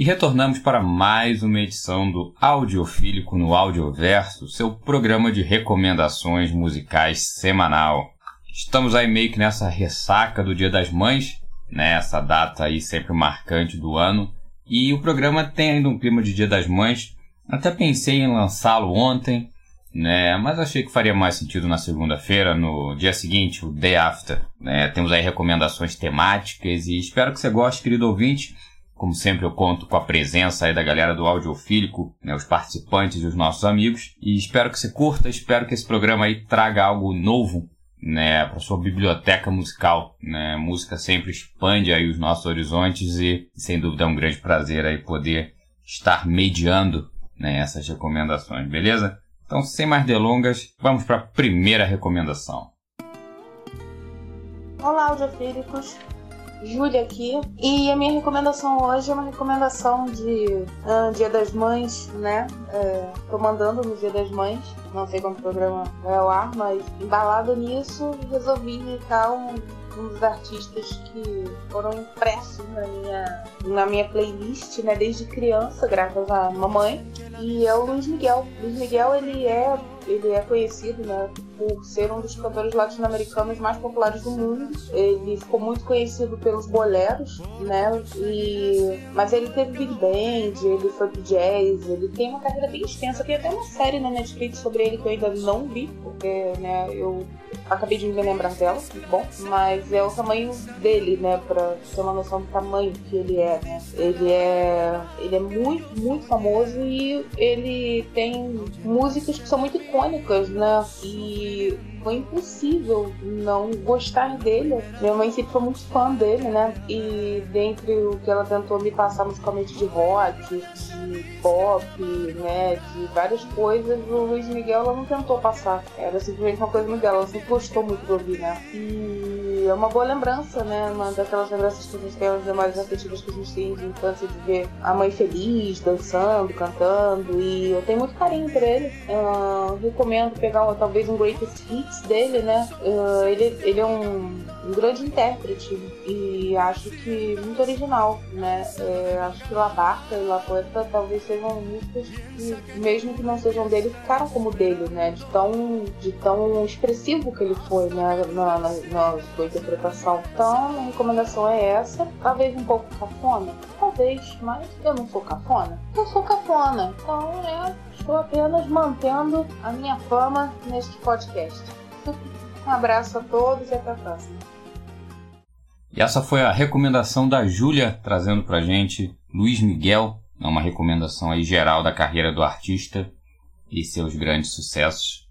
E retornamos para mais uma edição do Audiofílico no Audioverso, seu programa de recomendações musicais semanal. Estamos aí meio que nessa ressaca do Dia das Mães, né? Essa data aí sempre marcante do ano. E o programa tem ainda um clima de Dia das Mães. Até pensei em lançá-lo ontem, né? Mas achei que faria mais sentido na segunda-feira, no dia seguinte, o day after. Né? Temos aí recomendações temáticas e espero que você goste, querido ouvinte. Como sempre, eu conto com a presença aí da galera do Audiofílico, né, os participantes e os nossos amigos. E espero que você curta, espero que esse programa aí traga algo novo né, para sua biblioteca musical. Né? música sempre expande aí os nossos horizontes e, sem dúvida, é um grande prazer aí poder estar mediando né, essas recomendações, beleza? Então, sem mais delongas, vamos para a primeira recomendação. Olá, audiofílicos. Júlia aqui. E a minha recomendação hoje é uma recomendação de uh, Dia das Mães, né? É, tô mandando no Dia das Mães. Não sei quando o programa vai ao ar, mas embalado nisso, resolvi indicar um, um dos artistas que foram impressos na minha, na minha playlist, né? Desde criança, graças à mamãe. E é o Luiz Miguel. Luiz Miguel, ele é ele é conhecido né, por ser um dos cantores latino-americanos mais populares do mundo. Ele ficou muito conhecido pelos boleros, né? E... Mas ele teve big band, ele foi pro jazz, ele tem uma carreira bem extensa. Tem até uma série na Netflix sobre ele que eu ainda não vi, porque né, eu acabei de me lembrar dela, muito bom. Mas é o tamanho dele, né? Pra ter uma noção do tamanho que ele é, né? Ele é, ele é muito, muito famoso e ele tem músicas que são muito icônicas, né? E foi impossível não gostar dele. Minha mãe sempre foi muito fã dele, né? E dentre o que ela tentou me passar musicalmente de rock, de pop, né? De várias coisas, o Luiz Miguel ela não tentou passar. Era simplesmente uma coisa muito dela, ela sempre gostou muito de ouvir, né? E é uma boa lembrança, né? Uma daquelas lembranças que a gente tem, as memórias afetivas que a gente tem de infância, de ver a mãe feliz, dançando, cantando. E eu tenho muito carinho por ele. Uh, recomendo pegar talvez um Greatest Hits dele, né? Uh, ele, ele é um, um, grande intérprete e acho que muito original, né? É, acho que La Barca e La talvez sejam músicas que, mesmo que não sejam dele, ficaram como dele, né? De tão, de tão expressivo que ele foi né? na, na, na interpretação. Então, a recomendação é essa. Talvez um pouco cafona, talvez, mas eu não sou cafona. Eu sou cafona, então é estou apenas mantendo a minha fama neste podcast. Um abraço a todos e até a próxima. E essa foi a recomendação da Júlia trazendo pra gente Luiz Miguel, é uma recomendação aí geral da carreira do artista e seus grandes sucessos.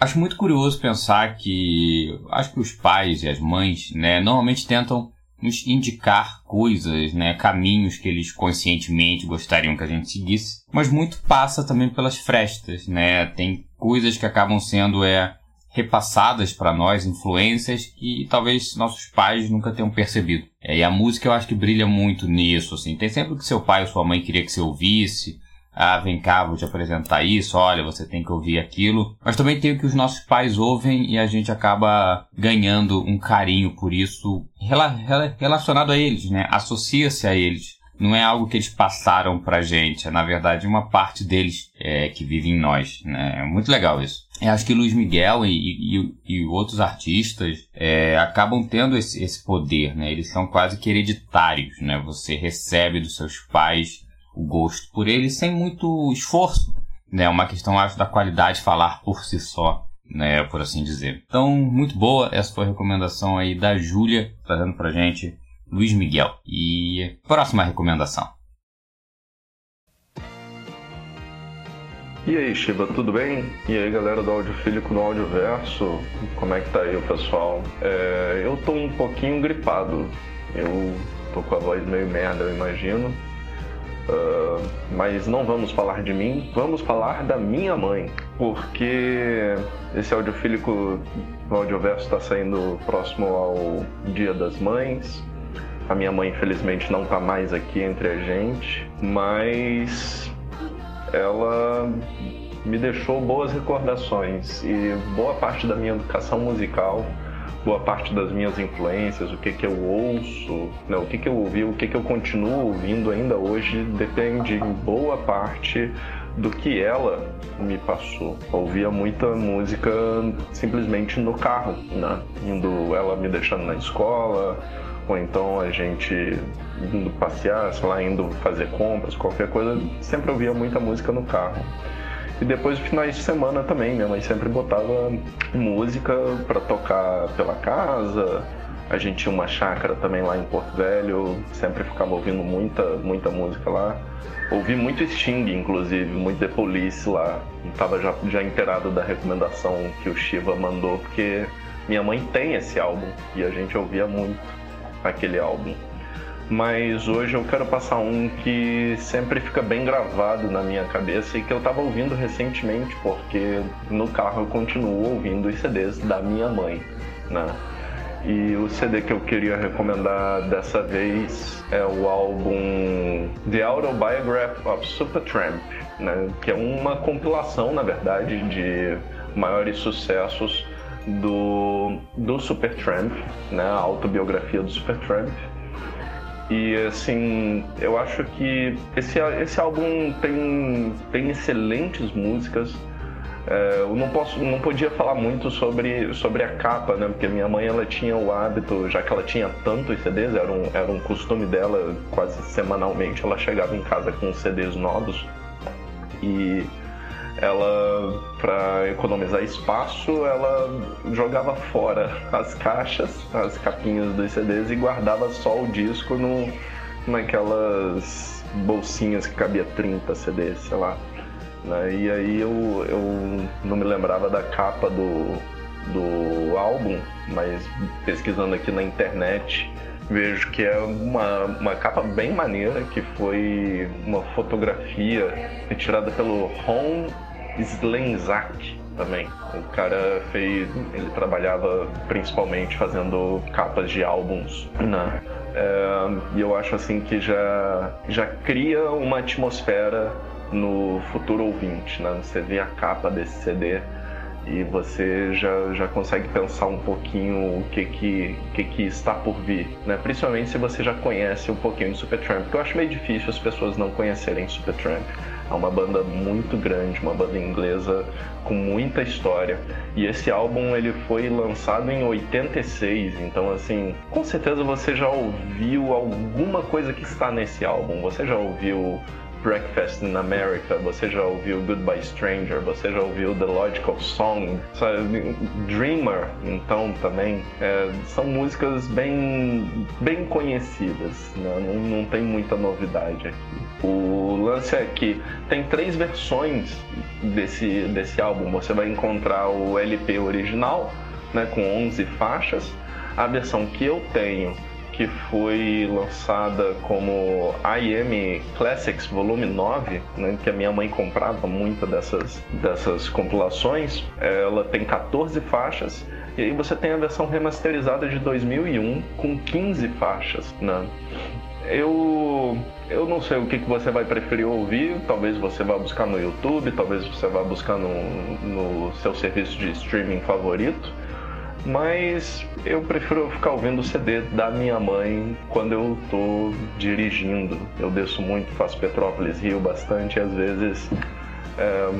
Acho muito curioso pensar que acho que os pais e as mães, né, normalmente tentam nos indicar coisas, né, caminhos que eles conscientemente gostariam que a gente seguisse, mas muito passa também pelas frestas, né? Tem coisas que acabam sendo é repassadas para nós, influências que talvez nossos pais nunca tenham percebido. É, e a música eu acho que brilha muito nisso, assim. Tem sempre o que seu pai ou sua mãe queria que você ouvisse. Ah, vem cá, vou te apresentar isso, olha, você tem que ouvir aquilo. Mas também tem o que os nossos pais ouvem e a gente acaba ganhando um carinho por isso relacionado a eles, né? Associa-se a eles não é algo que eles passaram pra gente, é na verdade uma parte deles é, que vive em nós, né? É muito legal isso. Eu acho que Luiz Miguel e, e, e outros artistas é, acabam tendo esse, esse poder, né? Eles são quase que hereditários, né? Você recebe dos seus pais o gosto por eles sem muito esforço, né? É uma questão, acho, da qualidade falar por si só, né? Por assim dizer. Então, muito boa. Essa foi a recomendação aí da Júlia, trazendo pra gente Luiz Miguel. E próxima recomendação. E aí, Shiba, tudo bem? E aí, galera do Audiofílico no Audioverso, como é que tá aí o pessoal? É, eu tô um pouquinho gripado, eu tô com a voz meio merda, eu imagino. Uh, mas não vamos falar de mim, vamos falar da minha mãe, porque esse audiofílico no audioverso está saindo próximo ao Dia das Mães, a minha mãe, infelizmente, não está mais aqui entre a gente, mas ela me deixou boas recordações e boa parte da minha educação musical boa parte das minhas influências, o que que eu ouço, não, o que que eu ouvi, o que que eu continuo ouvindo ainda hoje, depende em boa parte do que ela me passou. Eu ouvia muita música simplesmente no carro, né? Indo ela me deixando na escola, ou então a gente indo passear, sei lá, indo fazer compras, qualquer coisa, sempre ouvia muita música no carro. E depois, finais de semana também, minha mãe sempre botava música para tocar pela casa. A gente tinha uma chácara também lá em Porto Velho, sempre ficava ouvindo muita, muita música lá. Ouvi muito Sting, inclusive, muito The Police lá. Estava já, já inteirado da recomendação que o Shiva mandou, porque minha mãe tem esse álbum e a gente ouvia muito aquele álbum mas hoje eu quero passar um que sempre fica bem gravado na minha cabeça e que eu estava ouvindo recentemente, porque no carro eu continuo ouvindo os CDs da minha mãe, né? E o CD que eu queria recomendar dessa vez é o álbum The Autobiography of Supertramp, né? que é uma compilação, na verdade, de maiores sucessos do, do Supertramp, né? a autobiografia do Supertramp. E assim, eu acho que esse, esse álbum tem, tem excelentes músicas. É, eu não posso, não podia falar muito sobre, sobre a capa, né? Porque minha mãe ela tinha o hábito, já que ela tinha tantos CDs, era um, era um costume dela quase semanalmente, ela chegava em casa com CDs novos e ela, para economizar espaço, ela jogava fora as caixas, as capinhas dos CDs e guardava só o disco no, naquelas bolsinhas que cabia 30 CDs, sei lá. Né? E aí eu, eu não me lembrava da capa do, do álbum, mas pesquisando aqui na internet vejo que é uma, uma capa bem maneira, que foi uma fotografia retirada pelo Ron Slenzak também. O cara fez. Ele trabalhava principalmente fazendo capas de álbuns, né? É, e eu acho assim que já, já cria uma atmosfera no futuro ouvinte, né? Você vê a capa desse CD e você já, já consegue pensar um pouquinho o que que, que que está por vir, né? Principalmente se você já conhece um pouquinho de Supertramp, porque eu acho meio difícil as pessoas não conhecerem Supertramp. É uma banda muito grande, uma banda inglesa com muita história. E esse álbum ele foi lançado em 86, então assim, com certeza você já ouviu alguma coisa que está nesse álbum. Você já ouviu Breakfast in America, você já ouviu Goodbye Stranger, você já ouviu The Logical Song, sabe? Dreamer, então também é, são músicas bem, bem conhecidas, né? não, não tem muita novidade aqui. O lance é que tem três versões desse, desse álbum. Você vai encontrar o LP original, né, com 11 faixas. A versão que eu tenho que foi lançada como IM Classics Volume 9, né, que a minha mãe comprava muito dessas, dessas compilações. Ela tem 14 faixas e aí você tem a versão remasterizada de 2001 com 15 faixas, né? Eu eu não sei o que, que você vai preferir ouvir. Talvez você vá buscar no YouTube, talvez você vá buscar no, no seu serviço de streaming favorito. Mas eu prefiro ficar ouvindo o CD da minha mãe quando eu tô dirigindo. Eu desço muito, faço Petrópolis Rio bastante, e às vezes é,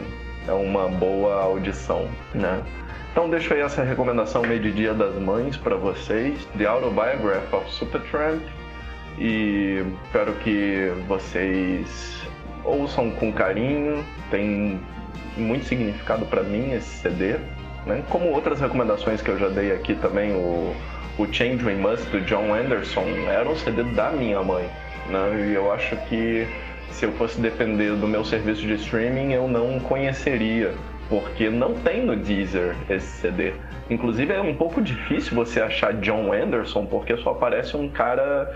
é uma boa audição, né? Então deixo aí essa recomendação meio de Dia das Mães para vocês, The Autobiography of Supertramp, e espero que vocês ouçam com carinho, tem muito significado para mim esse CD. Né? Como outras recomendações que eu já dei aqui também, o, o Change We Must do John Anderson era um CD da minha mãe. Né? E eu acho que se eu fosse depender do meu serviço de streaming, eu não conheceria, porque não tem no Deezer esse CD. Inclusive é um pouco difícil você achar John Anderson, porque só aparece um cara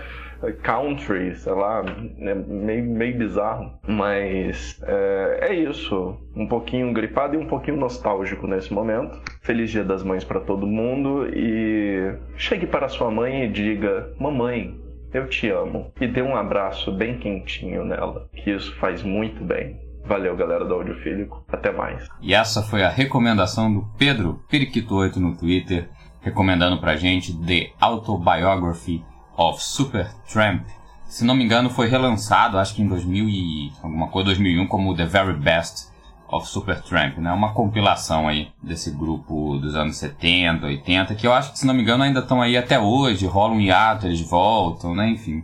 country, sei lá, é meio, meio bizarro. Mas é, é isso. Um pouquinho gripado e um pouquinho nostálgico nesse momento. Feliz Dia das Mães para todo mundo e chegue para sua mãe e diga: Mamãe, eu te amo. E dê um abraço bem quentinho nela, que isso faz muito bem. Valeu, galera do Audiofílico. Até mais. E essa foi a recomendação do Pedro Periquito8 no Twitter recomendando pra gente The Autobiography of Supertramp. Se não me engano, foi relançado, acho que em 2000 e alguma coisa, 2001, como The Very Best of Supertramp, né? Uma compilação aí desse grupo dos anos 70, 80, que eu acho que, se não me engano, ainda estão aí até hoje, rolam um hiato, eles voltam, né? Enfim.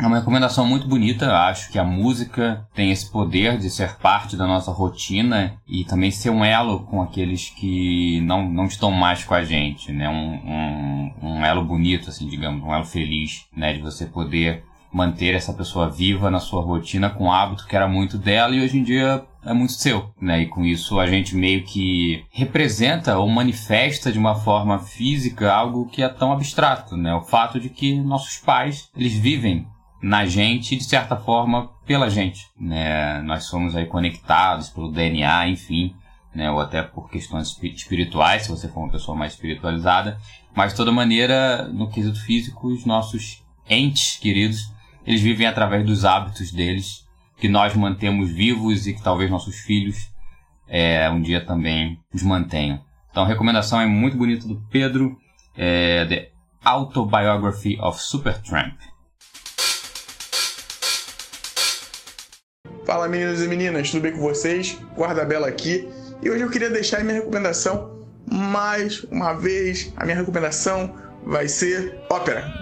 É uma recomendação muito bonita, acho que a música tem esse poder de ser parte da nossa rotina e também ser um elo com aqueles que não, não estão mais com a gente, né? Um, um, um elo bonito, assim, digamos, um elo feliz, né? De você poder manter essa pessoa viva na sua rotina com um hábito que era muito dela e hoje em dia é muito seu, né? E com isso a gente meio que representa ou manifesta de uma forma física algo que é tão abstrato, né? O fato de que nossos pais, eles vivem na gente e, de certa forma, pela gente. Né? Nós somos aí conectados pelo DNA, enfim, né? ou até por questões espirituais, se você for uma pessoa mais espiritualizada. Mas, de toda maneira, no quesito físico, os nossos entes queridos, eles vivem através dos hábitos deles, que nós mantemos vivos e que talvez nossos filhos é, um dia também os mantenham. Então, a recomendação é muito bonita do Pedro, é, The Autobiography of Supertramp. Fala meninos e meninas, tudo bem com vocês? Guarda Bela aqui. E hoje eu queria deixar minha recomendação mais uma vez. A minha recomendação vai ser ópera.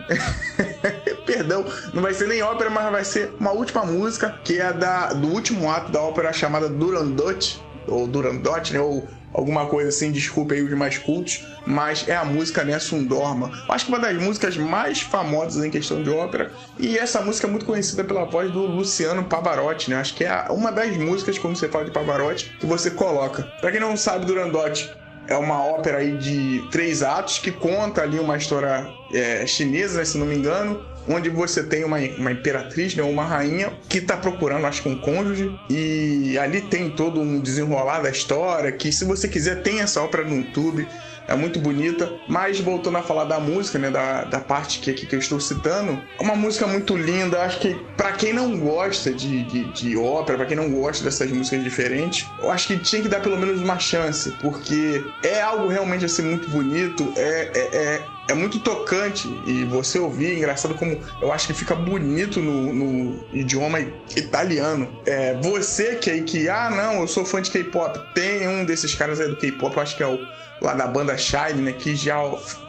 Perdão, não vai ser nem ópera, mas vai ser uma última música que é da, do último ato da ópera chamada Durandot, ou Durandot, né? Ou alguma coisa assim, desculpe aí os mais cultos, mas é a música Nessun Dorma. Acho que uma das músicas mais famosas em questão de ópera, e essa música é muito conhecida pela voz do Luciano Pavarotti, né? Acho que é uma das músicas, quando você fala de Pavarotti, que você coloca. Para quem não sabe, Durandotti é uma ópera aí de três atos que conta ali uma história é, chinesa, né, se não me engano, onde você tem uma, uma imperatriz, né, uma rainha, que está procurando, acho que um cônjuge, e ali tem todo um desenrolar da história, que se você quiser tem essa ópera no YouTube, é muito bonita. Mas voltando a falar da música, né, da, da parte que que eu estou citando, é uma música muito linda. Acho que para quem não gosta de, de, de ópera, para quem não gosta dessas músicas diferentes, eu acho que tinha que dar pelo menos uma chance, porque é algo realmente assim muito bonito. é, é, é é muito tocante e você ouvir, engraçado como eu acho que fica bonito no, no idioma italiano. É, você que aí que, ah, não, eu sou fã de K-pop, tem um desses caras aí do K-pop, eu acho que é o lá da banda Shine, né, que já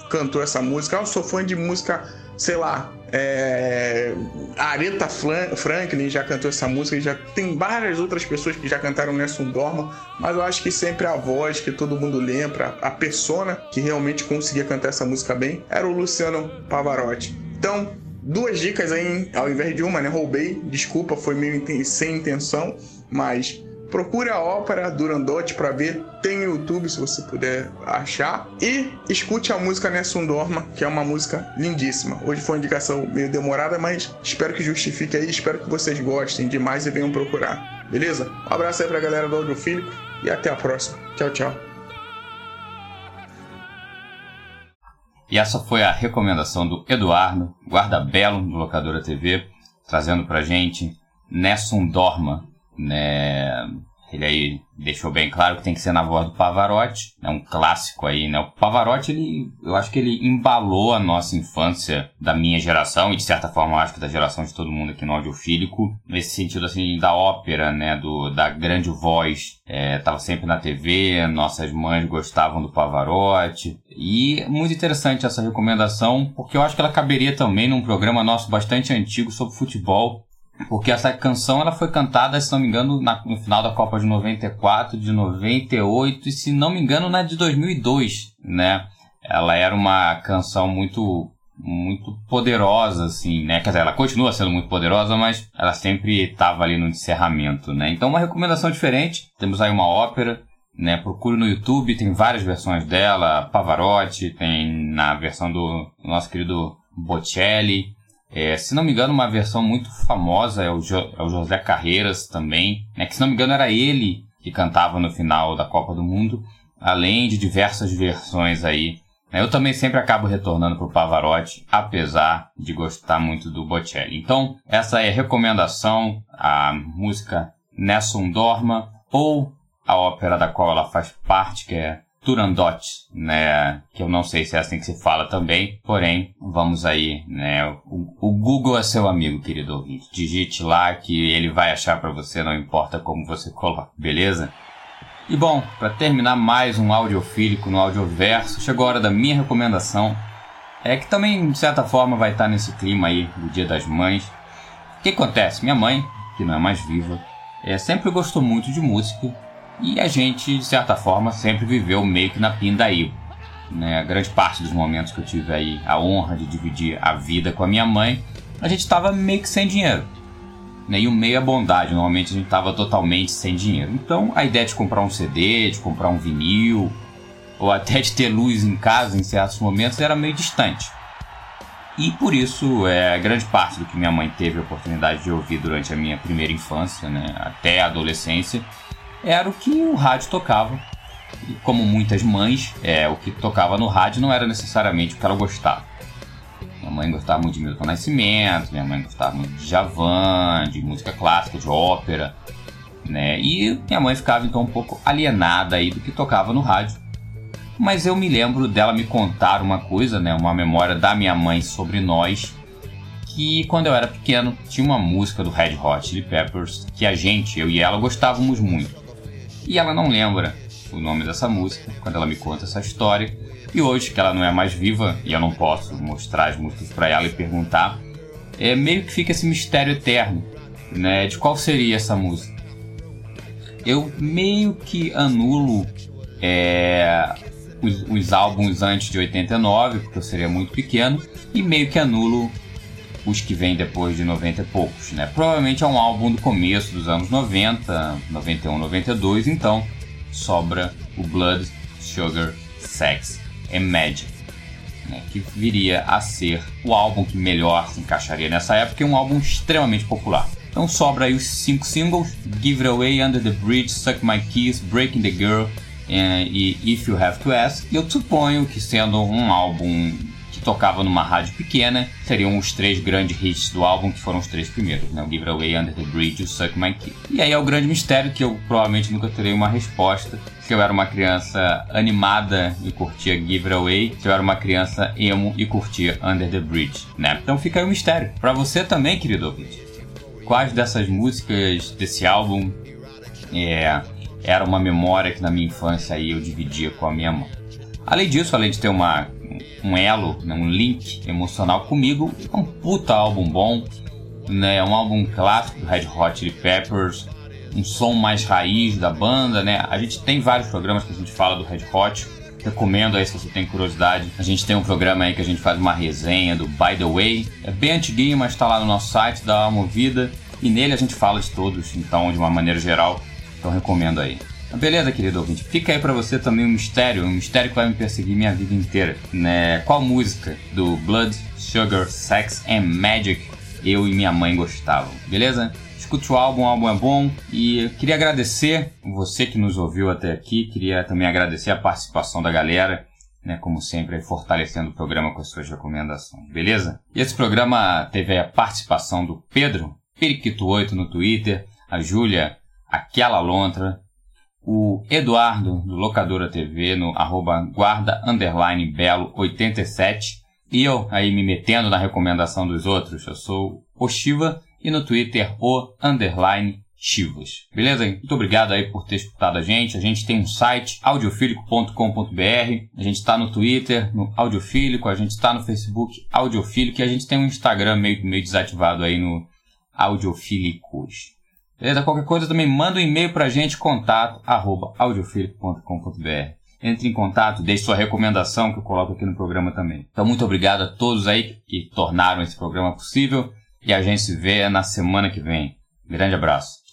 cantou essa música. Ah, eu sou fã de música, sei lá, é... Aretha Franklin já cantou essa música, já tem várias outras pessoas que já cantaram Nelson Dorma, mas eu acho que sempre a voz que todo mundo lembra, a persona que realmente conseguia cantar essa música bem, era o Luciano Pavarotti. Então, duas dicas aí, ao invés de uma, né? Roubei, desculpa, foi meio sem intenção, mas Procure a ópera Durandote para ver, tem no YouTube se você puder achar. E escute a música Nessun Dorma, que é uma música lindíssima. Hoje foi uma indicação meio demorada, mas espero que justifique aí, espero que vocês gostem demais e venham procurar. Beleza? Um abraço aí pra galera do Audiofílico e até a próxima. Tchau, tchau. E essa foi a recomendação do Eduardo, guarda belo do Locadora TV, trazendo pra gente Nessun Dorma, né? Ele aí deixou bem claro que tem que ser na voz do Pavarotti, é um clássico aí, né? O Pavarotti, ele, eu acho que ele embalou a nossa infância da minha geração e de certa forma eu acho que da geração de todo mundo aqui no audiofílico, nesse sentido assim da ópera, né? Do, da grande voz, é, tava sempre na TV, nossas mães gostavam do Pavarotti e muito interessante essa recomendação porque eu acho que ela caberia também num programa nosso bastante antigo sobre futebol porque essa canção ela foi cantada, se não me engano, na, no final da Copa de 94, de 98 e se não me engano na de 2002, né? Ela era uma canção muito muito poderosa, assim, né? Quer dizer, ela continua sendo muito poderosa, mas ela sempre estava ali no encerramento, né? Então, uma recomendação diferente. Temos aí uma ópera, né? Procure no YouTube, tem várias versões dela. Pavarotti, tem na versão do nosso querido Bocelli. É, se não me engano, uma versão muito famosa é o, jo é o José Carreiras também, né, que se não me engano era ele que cantava no final da Copa do Mundo, além de diversas versões aí. Né. Eu também sempre acabo retornando para o Pavarotti, apesar de gostar muito do Bocelli. Então, essa é a recomendação, a música Nessun Dorma, ou a ópera da qual ela faz parte, que é Turandot, né? Que eu não sei se é assim que se fala também, porém, vamos aí, né? O, o Google é seu amigo, querido ouvinte. Digite lá que ele vai achar para você, não importa como você coloca, beleza? E bom, para terminar mais um audiofílico no audioverso, chegou a hora da minha recomendação. É que também, de certa forma, vai estar nesse clima aí do Dia das Mães. O que acontece? Minha mãe, que não é mais viva, é, sempre gostou muito de música e a gente, de certa forma, sempre viveu meio que na pindaíba. Né? A grande parte dos momentos que eu tive aí a honra de dividir a vida com a minha mãe, a gente estava meio que sem dinheiro. Né? E o meio é bondade, normalmente a gente estava totalmente sem dinheiro. Então a ideia de comprar um CD, de comprar um vinil, ou até de ter luz em casa em certos momentos era meio distante. E por isso, é, grande parte do que minha mãe teve a oportunidade de ouvir durante a minha primeira infância, né, até a adolescência, era o que o rádio tocava. E como muitas mães, é, o que tocava no rádio não era necessariamente o que ela gostava. Minha mãe gostava muito de Milton Nascimento, minha mãe gostava muito de Javan, de música clássica, de ópera, né? E minha mãe ficava então um pouco alienada aí do que tocava no rádio. Mas eu me lembro dela me contar uma coisa, né? Uma memória da minha mãe sobre nós, que quando eu era pequeno tinha uma música do Red Hot Chili Peppers que a gente, eu e ela, gostávamos muito. E ela não lembra o nome dessa música quando ela me conta essa história. E hoje, que ela não é mais viva e eu não posso mostrar as músicas para ela e perguntar, é meio que fica esse mistério eterno, né? De qual seria essa música. Eu meio que anulo é, os, os álbuns antes de 89, porque eu seria muito pequeno, e meio que anulo os que vêm depois de 90 e poucos, né? Provavelmente é um álbum do começo dos anos 90, 91, 92, então sobra o Blood, Sugar, Sex and Magic, né? que viria a ser o álbum que melhor se encaixaria nessa época e um álbum extremamente popular. Então sobra aí os cinco singles: Give It Away, Under the Bridge, Suck My Kiss, Breaking the Girl eh, e If You Have to Ask. E eu suponho que sendo um álbum tocava numa rádio pequena, seriam os três grandes hits do álbum, que foram os três primeiros, né? O Give Away, Under the Bridge e o Suck My Key. E aí é o grande mistério que eu provavelmente nunca terei uma resposta, se eu era uma criança animada e curtia Give Away, se eu era uma criança emo e curtia Under the Bridge, né? Então fica aí o mistério. Para você também, querido ouvinte. Quais dessas músicas desse álbum é, era uma memória que na minha infância aí eu dividia com a minha mãe? Além disso, além de ter uma um elo, né, um link emocional comigo. É um puta álbum bom, né? É um álbum clássico do Red Hot Chili Peppers, um som mais raiz da banda, né? A gente tem vários programas que a gente fala do Red Hot. Recomendo aí se você tem curiosidade. A gente tem um programa aí que a gente faz uma resenha do By the Way. É bem antiguinho, mas está lá no nosso site, uma movida. E nele a gente fala de todos, então, de uma maneira geral. Então recomendo aí. Beleza, querido ouvinte. Fica aí para você também um mistério, um mistério que vai me perseguir minha vida inteira. Né? Qual música do Blood, Sugar, Sex and Magic eu e minha mãe gostavam? Beleza? Escute o álbum, o álbum é bom. E queria agradecer você que nos ouviu até aqui. Queria também agradecer a participação da galera. Né, como sempre, fortalecendo o programa com as suas recomendações, beleza? Esse programa teve a participação do Pedro, Periquito8 no Twitter, a Júlia, aquela lontra, o Eduardo, do Locadora TV, no arroba guarda underline belo 87. E eu aí me metendo na recomendação dos outros. Eu sou o Shiva e no Twitter o underline Chivas. Beleza? Muito obrigado aí por ter escutado a gente. A gente tem um site, audiofílico.com.br. A gente está no Twitter, no Audiofílico. A gente está no Facebook, Audiofílico. E a gente tem um Instagram meio, meio desativado aí no Audiofílicos. Beleza? Qualquer coisa também manda um e-mail pra gente, contato arroba. Entre em contato, deixe sua recomendação que eu coloco aqui no programa também. Então, muito obrigado a todos aí que tornaram esse programa possível e a gente se vê na semana que vem. Grande abraço.